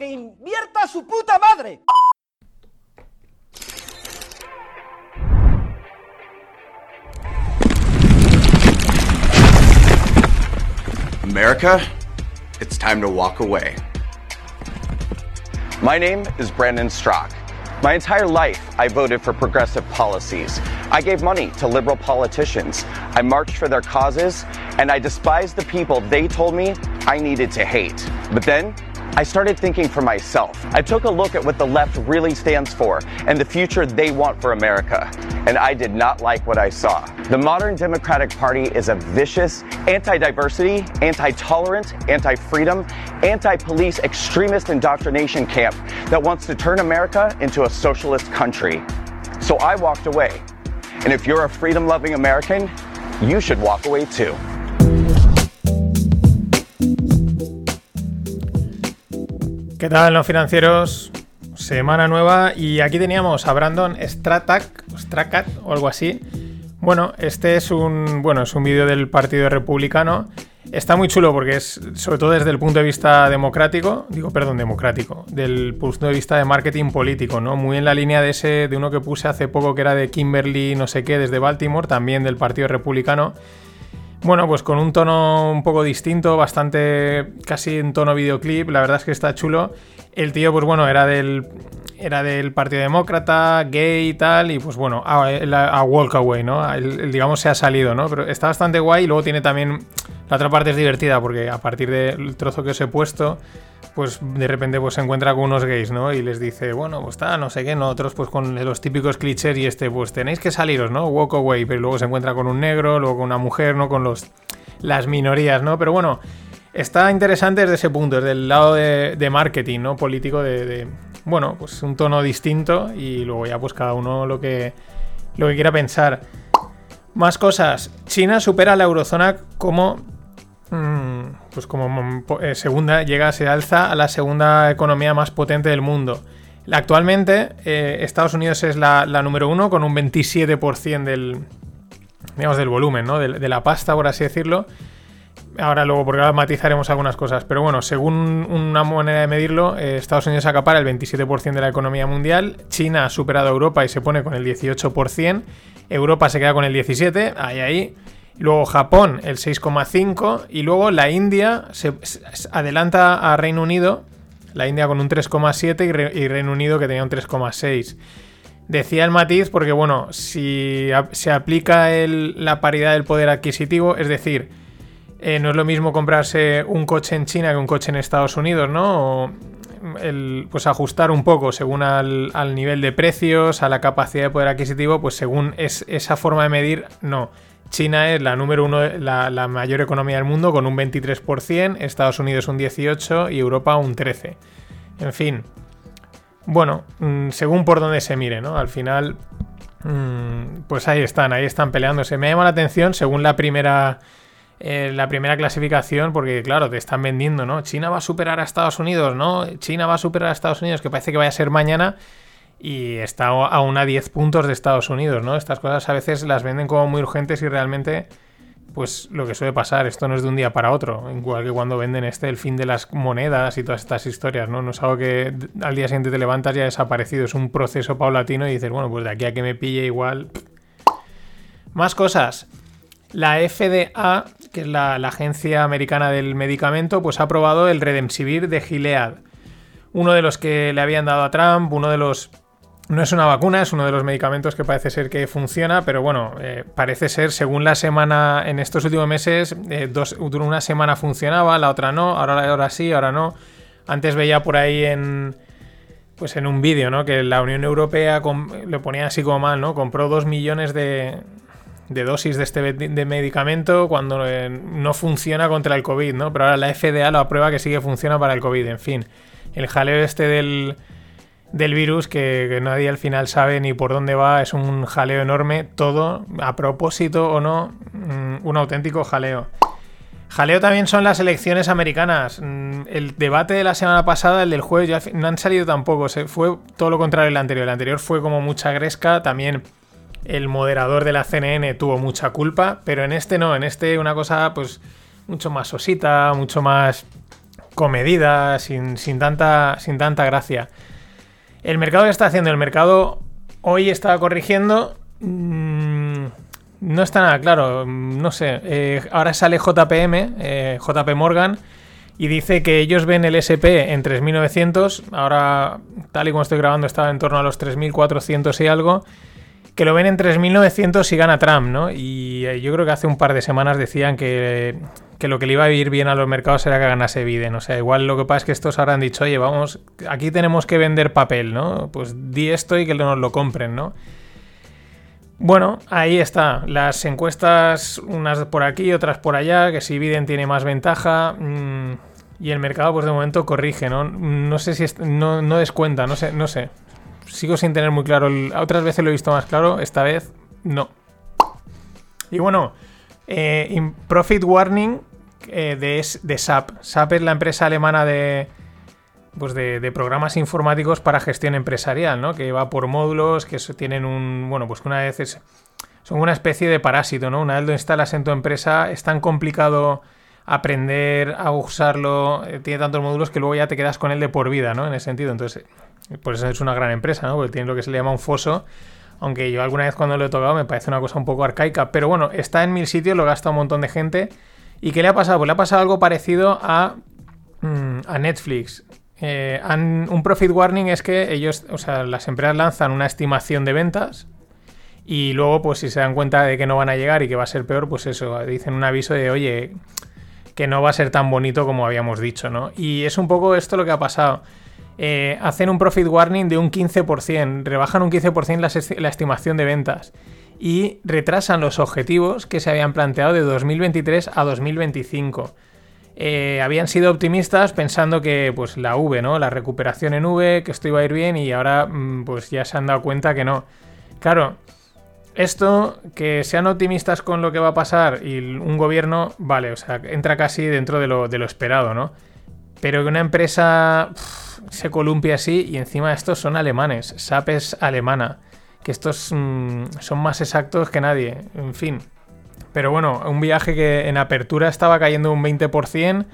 ¡Que invierta su puta madre! America, it's time to walk away. My name is Brandon Strock. My entire life, I voted for progressive policies. I gave money to liberal politicians. I marched for their causes, and I despised the people they told me I needed to hate. But then, I started thinking for myself. I took a look at what the left really stands for and the future they want for America. And I did not like what I saw. The modern Democratic Party is a vicious, anti diversity, anti tolerant, anti freedom, anti police extremist indoctrination camp that wants to turn America into a socialist country. So I walked away. And if you're a freedom loving American, you should walk away too. ¿Qué tal, no financieros? Semana nueva y aquí teníamos a Brandon Stratak, Strakat o algo así. Bueno, este es un, bueno, es un vídeo del Partido Republicano. Está muy chulo porque es, sobre todo desde el punto de vista democrático, digo, perdón, democrático, del punto de vista de marketing político, ¿no? Muy en la línea de ese, de uno que puse hace poco que era de Kimberly, no sé qué, desde Baltimore, también del Partido Republicano. Bueno, pues con un tono un poco distinto, bastante casi en tono videoclip, la verdad es que está chulo. El tío, pues bueno, era del, era del Partido Demócrata, gay y tal, y pues bueno, a, Walkaway, ¿no? Digamos, se ha salido, ¿no? Pero está bastante guay y luego tiene también... La otra parte es divertida porque a partir del trozo que os he puesto, pues de repente pues se encuentra con unos gays, ¿no? Y les dice, bueno, pues está, no sé qué, nosotros pues con los típicos clichés y este, pues tenéis que saliros, ¿no? Walk away, pero luego se encuentra con un negro, luego con una mujer, ¿no? Con los, las minorías, ¿no? Pero bueno, está interesante desde ese punto, desde el lado de, marketing, ¿no? Político de, de, bueno, pues un tono distinto y luego ya pues cada uno lo que, lo que quiera pensar. Más cosas. China supera a la eurozona como pues como eh, segunda, llega, se alza a la segunda economía más potente del mundo. Actualmente, eh, Estados Unidos es la, número uno con un 27% del, digamos, del volumen, ¿no? de, de, la pasta, por así decirlo. Ahora luego, porque ahora matizaremos algunas cosas. Pero bueno, según una manera de medirlo, eh, Estados Unidos acapara el 27% de la economía mundial. China ha superado a Europa y se pone con el 18%. Europa se queda con el 17%. Ahí, ahí. Luego Japón el 6,5 y luego la India se, adelanta a Reino Unido, la India con un 3,7 y, Re, y, Reino Unido que tenía un 3,6. Decía el matiz porque bueno, si se aplica la paridad del poder adquisitivo, es decir, eh, no es lo mismo comprarse un coche en China que un coche en Estados Unidos, ¿no? O el, pues ajustar un poco según al, al, nivel de precios, a la capacidad de poder adquisitivo, pues según es, esa forma de medir, no. China es la número uno, la, mayor economía del mundo con un 23%, Estados Unidos un 18% y Europa un 13%. En fin, bueno, mmm, según por donde se mire, ¿no? Al final, mmm, pues ahí están, ahí están peleándose. Me llama la atención, según la primera, eh, la primera clasificación, porque claro, te están vendiendo, ¿no? China va a superar a Estados Unidos, ¿no? China va a superar a Estados Unidos, que parece que vaya a ser mañana y está a una 10 puntos de Estados Unidos, ¿no? Estas cosas a veces las venden como muy urgentes y realmente, pues lo que suele pasar, esto no es de un día para otro, igual que cuando venden este el fin de las monedas y todas estas historias, ¿no? No es algo que al día siguiente te levantas y ha desaparecido, es un proceso paulatino y dices, bueno, pues de aquí a que me pille igual... Más cosas. La FDA, que es la, la agencia americana del medicamento, pues ha aprobado el Redemsivir de Gilead. Uno de los que le habían dado a Trump, uno de los no es una vacuna, es uno de los medicamentos que parece ser que funciona, pero bueno, eh, parece ser, según la semana, en estos últimos meses, eh, una semana funcionaba, la otra no, ahora, ahora sí, ahora no. Antes veía por ahí en, pues en un vídeo, ¿no? Que la Unión Europea lo ponía así como mal, ¿no? Compró dos millones de, de dosis de este de medicamento cuando eh, no funciona contra el COVID, ¿no? Pero ahora la FDA lo aprueba que sí que funciona para el COVID, en fin. El jaleo este del del virus que, nadie al final sabe ni por dónde va, es un jaleo enorme, todo, a propósito o no, mm, un auténtico jaleo. Jaleo también son las elecciones americanas. Mm, El debate de la semana pasada, el del jueves, ya no han salido tampoco. Se fue todo lo contrario del anterior. El anterior fue como mucha gresca. También el moderador de la CNN tuvo mucha culpa. Pero en este no. En este una cosa pues mucho más sosita, mucho más comedida, sin, sin tanta, sin tanta gracia. El mercado que está haciendo, el mercado hoy estaba corrigiendo. mm, no está nada claro, mm, no sé. eh, ahora sale JPM, eh, JP Morgan, y dice que ellos ven el SP en 3.900. Ahora, tal y como estoy grabando, estaba en torno a los 3.400 y algo. Que lo ven en 3.900 si gana Trump, ¿no? Y eh, yo creo que hace un par de semanas decían que, que lo que le iba a ir bien a los mercados era que ganase Biden. O sea, igual lo que pasa es que estos ahora han dicho, oye, vamos, aquí tenemos que vender papel, ¿no? Pues di esto y que nos lo compren, ¿no? Bueno, ahí está. Las encuestas, unas por aquí, otras por allá, que si Biden tiene más ventaja. mm, y el mercado, pues de momento corrige, ¿no? No sé si no, no descuenta, no sé, no sé. Sigo sin tener muy claro. el- otras veces lo he visto más claro, esta vez no. Y bueno, eh, Profit Warning eh, de, de SAP. SAP es la empresa alemana de, pues de, programas informáticos para gestión empresarial, ¿no? Que va por módulos, que tienen un. Bueno, pues que una vez es. Son una especie de parásito, ¿no? Una vez lo instalas en tu empresa, es tan complicado aprender a usarlo, eh, tiene tantos módulos que luego ya te quedas con él de por vida, ¿no? En ese sentido. Entonces, por eso es una gran empresa, ¿no? Porque tiene lo que se le llama un foso. Aunque yo alguna vez cuando lo he tocado me parece una cosa un poco arcaica. Pero bueno, está en mil sitios, lo gasta un montón de gente. ¿Y qué le ha pasado? Pues le ha pasado algo parecido a, mm, a Netflix. Eh, un profit warning es que ellos, o sea, las empresas lanzan una estimación de ventas y luego, pues si se dan cuenta de que no van a llegar y que va a ser peor, pues eso, dicen un aviso de, oye, que no va a ser tan bonito como habíamos dicho, ¿no? Y es un poco esto lo que ha pasado. Eh, hacen un profit warning de un 15%, rebajan un 15% la, la estimación de ventas y retrasan los objetivos que se habían planteado de 2023 a 2025. Eh, habían sido optimistas pensando que pues la V, ¿no? La recuperación en V, que esto iba a ir bien y ahora mm, pues ya se han dado cuenta que no. Claro, esto, que sean optimistas con lo que va a pasar y un gobierno, vale, o sea, entra casi dentro de lo, esperado, ¿no? Pero que una empresa se columpie así y encima estos son alemanes, SAP es alemana, que estos mm, son más exactos que nadie, en fin. Pero bueno, un viaje que en apertura estaba cayendo un 20%,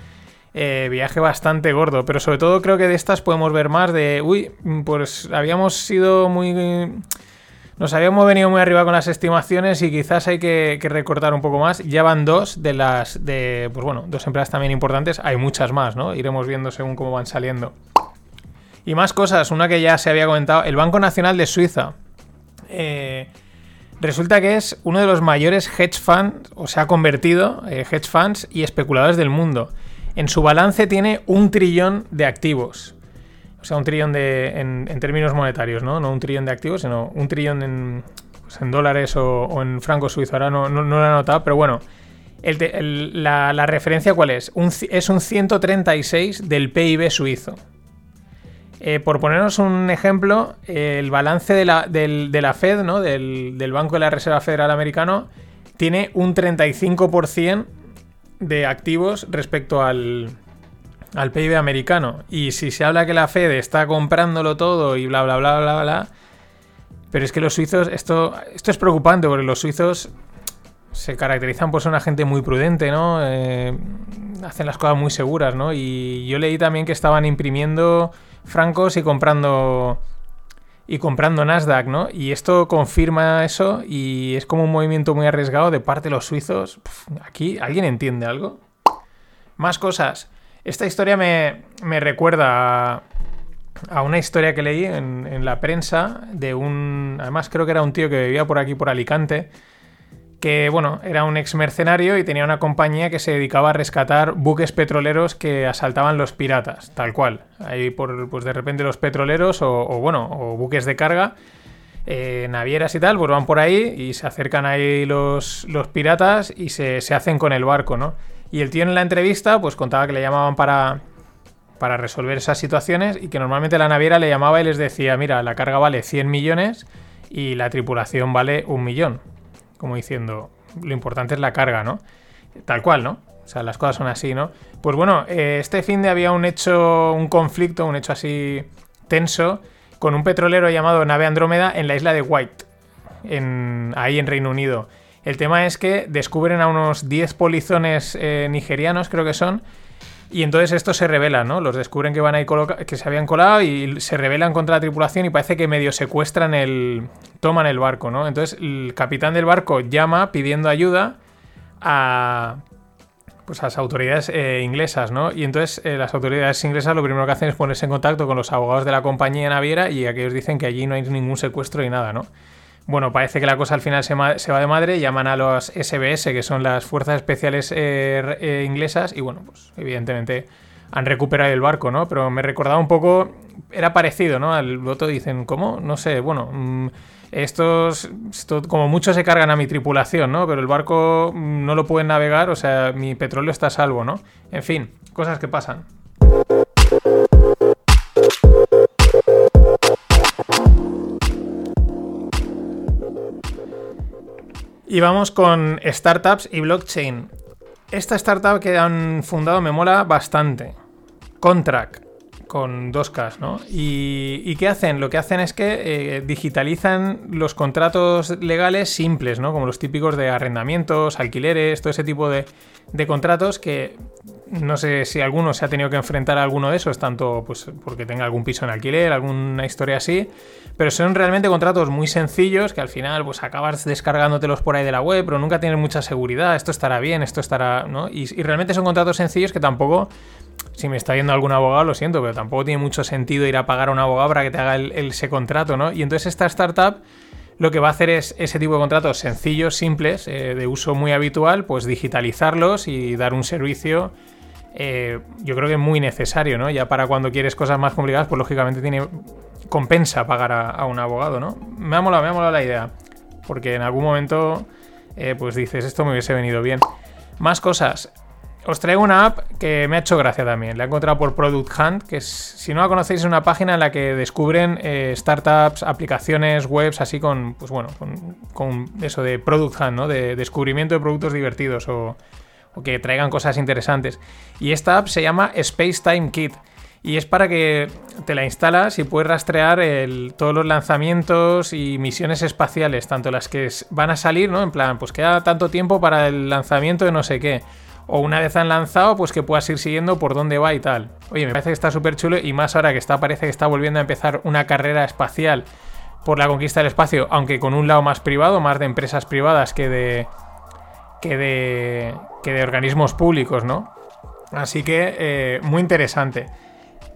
eh, viaje bastante gordo, pero sobre todo creo que de estas podemos ver más de, uy, pues habíamos sido muy... Nos habíamos venido muy arriba con las estimaciones y quizás hay que, que recortar un poco más. Ya van dos de las de, pues bueno, dos empresas también importantes. Hay muchas más, ¿no? Iremos viendo según cómo van saliendo. Y más cosas, una que ya se había comentado, el Banco Nacional de Suiza. Eh, resulta que es uno de los mayores hedge funds, o se ha convertido, eh, hedge funds y especuladores del mundo. En su balance tiene un trillón de activos. O sea, un trillón de, en, términos monetarios, ¿no? No un trillón de activos, sino un trillón en, pues dólares o, en francos suizos. Ahora no, lo he anotado, pero bueno. La, referencia, ¿cuál es? Es un 136 del PIB suizo. Eh, por ponernos un ejemplo, el balance de la, de la Fed, ¿no? del, del Banco de la Reserva Federal Americano, tiene un 35% de activos respecto al, al PIB americano. Y si se habla que la Fed está comprándolo todo y bla, bla, bla, bla, bla. Pero es que los suizos, esto, esto es preocupante porque los suizos se caracterizan por ser una gente muy prudente, ¿no? Eh, hacen las cosas muy seguras, ¿no? Y yo leí también que estaban imprimiendo francos y comprando y comprando Nasdaq, ¿no? Y esto confirma eso y es como un movimiento muy arriesgado de parte de los suizos. Aquí, ¿alguien entiende algo? Más cosas. Esta historia me, me recuerda a, a una historia que leí en, en la prensa de un... Además creo que era un tío que vivía por aquí, por Alicante, que, bueno, era un ex mercenario y tenía una compañía que se dedicaba a rescatar buques petroleros que asaltaban los piratas, tal cual. Ahí por, pues de repente los petroleros o, bueno, o buques de carga, eh, navieras y tal, pues van por ahí y se acercan ahí los, los piratas y se, se hacen con el barco, ¿no? Y el tío en la entrevista pues contaba que le llamaban para, para resolver esas situaciones y que normalmente la naviera le llamaba y les decía, mira, la carga vale 100 millones y la tripulación vale un millón. Como diciendo, lo importante es la carga, ¿no? Tal cual, ¿no? O sea, las cosas son así, ¿no? Pues bueno, eh, este fin de había un hecho, un conflicto, un hecho así tenso, con un petrolero llamado Nave Andrómeda en la isla de White, en, ahí en Reino Unido. El tema es que descubren a unos 10 polizones eh, nigerianos, creo que son, y entonces estos se rebelan, ¿no? Los descubren que van ahí que se habían colado y se rebelan contra la tripulación y parece que medio secuestran el. toman el barco, ¿no? Entonces el capitán del barco llama pidiendo ayuda a. Pues a las autoridades eh, inglesas, ¿no? Y entonces eh, las autoridades inglesas lo primero que hacen es ponerse en contacto con los abogados de la compañía naviera y aquellos dicen que allí no hay ningún secuestro ni nada, ¿no? Bueno, parece que la cosa al final se, va de madre, llaman a los SBS, que son las Fuerzas Especiales eh, eh, Inglesas, y bueno, pues evidentemente han recuperado el barco, ¿no? Pero me recordaba un poco, era parecido, ¿no? Al voto dicen, ¿cómo? No sé, bueno, mm, estos, como muchos se cargan a mi tripulación, ¿no? Pero el barco mm, no lo pueden navegar, o sea, mi petróleo está a salvo, ¿no? En fin, cosas que pasan. Y vamos con startups y blockchain. Esta startup que han fundado me mola bastante. Contract, con dos Ks, ¿no? ¿Y, qué hacen? Lo que hacen es que eh, digitalizan los contratos legales simples, ¿no? Como los típicos de arrendamientos, alquileres, todo ese tipo de, de contratos que no sé si alguno se ha tenido que enfrentar a alguno de esos, tanto pues porque tenga algún piso en alquiler, alguna historia así, pero son realmente contratos muy sencillos que al final pues acabas descargándotelos por ahí de la web, pero nunca tienes mucha seguridad, esto estará bien, esto estará, ¿no? Y, realmente son contratos sencillos que tampoco, si me está viendo algún abogado, lo siento, pero tampoco tiene mucho sentido ir a pagar a un abogado para que te haga ese contrato, ¿no? Y entonces esta startup lo que va a hacer es ese tipo de contratos sencillos, simples, eh, de uso muy habitual, pues digitalizarlos y dar un servicio eh, yo creo que es muy necesario, ¿no? Ya para cuando quieres cosas más complicadas, pues lógicamente tiene compensa pagar a, un abogado, ¿no? Me ha molado, me ha molado la idea. Porque en algún momento, eh, pues dices, esto me hubiese venido bien. Más cosas. Os traigo una app que me ha hecho gracia también. La he encontrado por Product Hunt, que es, si no la conocéis, es una página en la que descubren eh, startups, aplicaciones, webs, así con, pues bueno, con, eso de Product Hunt, ¿no? De descubrimiento de productos divertidos o o que traigan cosas interesantes. Y esta app se llama Space Time Kit. Y es para que te la instalas y puedes rastrear todos los lanzamientos y misiones espaciales, tanto las que van a salir, ¿no? En plan, pues queda tanto tiempo para el lanzamiento de no sé qué. O una vez han lanzado, pues que puedas ir siguiendo por dónde va y tal. Oye, me parece que está súper chulo y más ahora que está, parece que está volviendo a empezar una carrera espacial por la conquista del espacio, aunque con un lado más privado, más de empresas privadas que de, que de, que de organismos públicos, ¿no? Así que eh, muy interesante.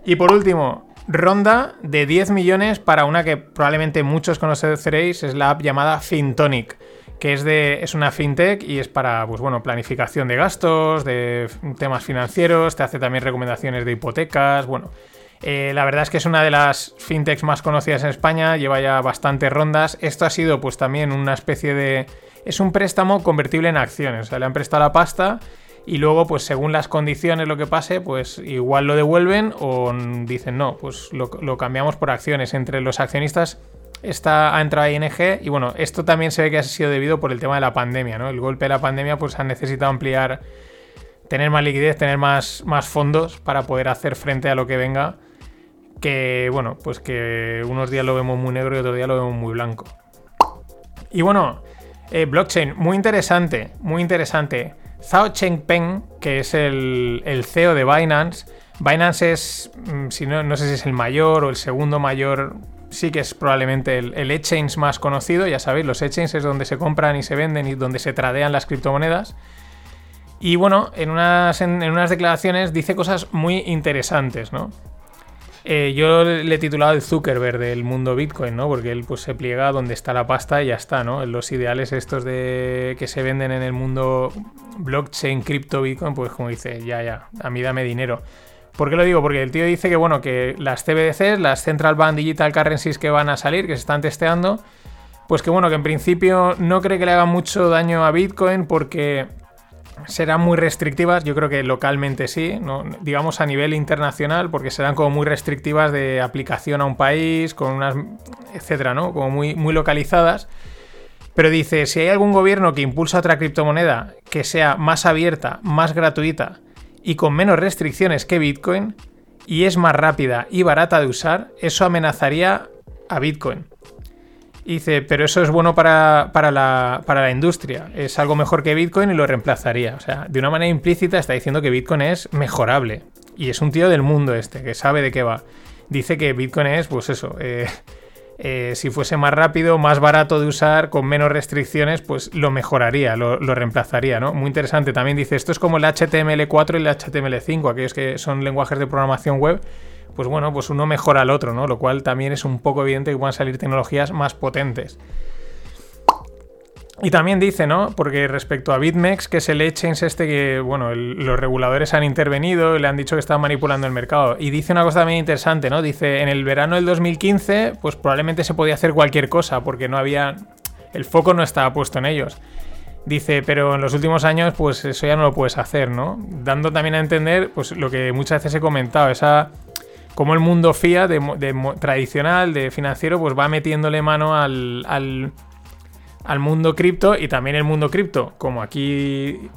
Y por último, ronda de 10 millones para una que probablemente muchos conoceréis, es la app llamada FinTonic, que es, de, es una fintech y es para pues bueno, planificación de gastos, de temas financieros, te hace también recomendaciones de hipotecas, bueno. Eh, la verdad es que es una de las fintechs más conocidas en España, lleva ya bastantes rondas. Esto ha sido pues también una especie de es un préstamo convertible en acciones. O sea, le han prestado la pasta y luego, pues según las condiciones, lo que pase, pues igual lo devuelven o dicen no, pues lo, cambiamos por acciones. Entre los accionistas está, ha entrado ING y bueno, esto también se ve que ha sido debido por el tema de la pandemia, ¿no? El golpe de la pandemia, pues han necesitado ampliar, tener más liquidez, tener más, más fondos para poder hacer frente a lo que venga. Que bueno, pues que unos días lo vemos muy negro y otros días lo vemos muy blanco. Y bueno, eh, blockchain, muy interesante, muy interesante. Zhao Chengpeng, que es el, CEO de Binance. Binance es, mm, si no, no sé si es el mayor o el segundo mayor, sí que es probablemente el, el exchange más conocido. Ya sabéis, los exchanges es donde se compran y se venden y donde se tradean las criptomonedas. Y bueno, en unas, en unas declaraciones dice cosas muy interesantes, ¿no? Eh, yo le he titulado el Zuckerberg del mundo Bitcoin, ¿no? Porque él pues se pliega donde está la pasta y ya está, ¿no? Los ideales estos de que se venden en el mundo blockchain, cripto, Bitcoin, pues como dice, ya, ya, a mí dame dinero. ¿Por qué lo digo? Porque el tío dice que, bueno, que las CBDCs, las Central Bank Digital Currencies que van a salir, que se están testeando, pues que bueno, que en principio no cree que le hagan mucho daño a Bitcoin porque serán muy restrictivas, yo creo que localmente sí, ¿no? digamos a nivel internacional, porque serán como muy restrictivas de aplicación a un país, con unas, etcétera, ¿no? Como muy, muy localizadas. Pero dice, si hay algún gobierno que impulsa otra criptomoneda que sea más abierta, más gratuita y con menos restricciones que Bitcoin, y es más rápida y barata de usar, eso amenazaría a Bitcoin. dice, pero eso es bueno para, la, para, la, industria. Es algo mejor que Bitcoin y lo reemplazaría. O sea, de una manera implícita está diciendo que Bitcoin es mejorable. Y es un tío del mundo este, que sabe de qué va. Dice que Bitcoin es, pues eso, eh, eh, si fuese más rápido, más barato de usar, con menos restricciones, pues lo mejoraría, lo, reemplazaría, ¿no? Muy interesante. También dice, esto es como el HTML4 y el HTML5, aquellos que son lenguajes de programación web, pues bueno, pues uno mejora al otro, ¿no? Lo cual también es un poco evidente que puedan salir tecnologías más potentes. Y también dice, ¿no? Porque respecto a BitMEX, que es el exchange este que, bueno, los reguladores han intervenido y le han dicho que están manipulando el mercado. Y dice una cosa también interesante, ¿no? Dice, en el verano del 2015, pues probablemente se podía hacer cualquier cosa, porque no había... El foco no estaba puesto en ellos. Dice, pero en los últimos años, pues eso ya no lo puedes hacer, ¿no? Dando también a entender, pues lo que muchas veces he comentado, esa como el mundo FIA de, tradicional, de financiero, pues va metiéndole mano al, al mundo cripto y también el mundo cripto, como aquí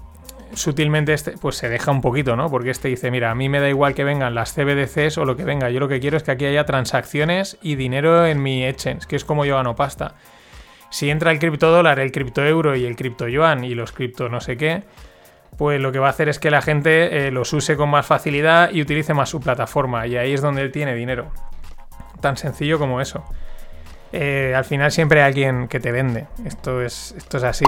sutilmente este, pues se deja un poquito, ¿no? Porque este dice, mira, a mí me da igual que vengan las CBDCs o lo que venga, yo lo que quiero es que aquí haya transacciones y dinero en mi exchange, que es como yo gano pasta. Si entra el cripto dólar, el cripto euro y el cripto yuan y los cripto no sé qué, pues lo que va a hacer es que la gente eh, los use con más facilidad y utilice más su plataforma y ahí es donde él tiene dinero. Tan sencillo como eso. Eh, al final siempre hay alguien que te vende. Esto es, esto es así.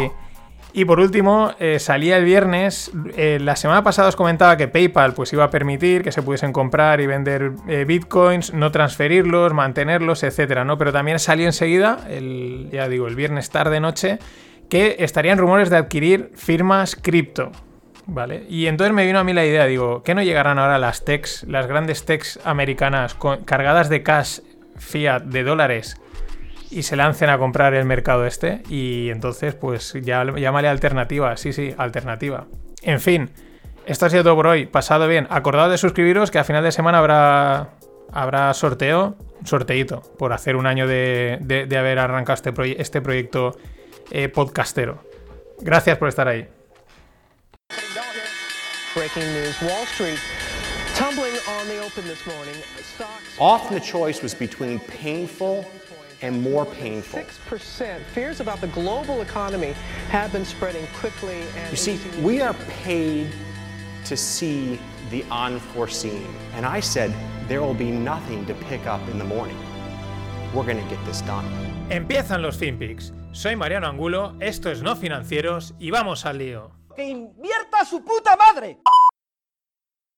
Y por último, eh, salía el viernes. Eh, la semana pasada os comentaba que PayPal pues, iba a permitir que se pudiesen comprar y vender bitcoins, no transferirlos, mantenerlos, etcétera, ¿no? Pero también salió enseguida, el, ya digo, el viernes tarde-noche, que estarían rumores de adquirir firmas cripto. ¿Vale? Y entonces me vino a mí la idea, digo, ¿qué no llegarán ahora las techs, las grandes techs americanas cargadas de cash fiat de dólares y se lancen a comprar el mercado este. Y entonces, pues ya llámale alternativa. Sí, sí, alternativa. En fin, esto ha sido todo por hoy. Pasado bien. Acordado de suscribiros que a final de semana habrá, habrá sorteo, sorteito, por hacer un año de, de, haber arrancado este, este proyecto eh, podcastero. Gracias por estar ahí. Breaking news, Wall Street tumbling on the open this morning. Stocks... Often the choice was between painful and more painful. 6%. Fears about the global economy have been spreading quickly. And you see, we are paid to see the unforeseen. And I said, there will be nothing to pick up in the morning. We're going to get this done. Empiezan los FinPix. Soy Mariano Angulo, esto es No Financieros y vamos al lío. ¡Que invierta su puta madre!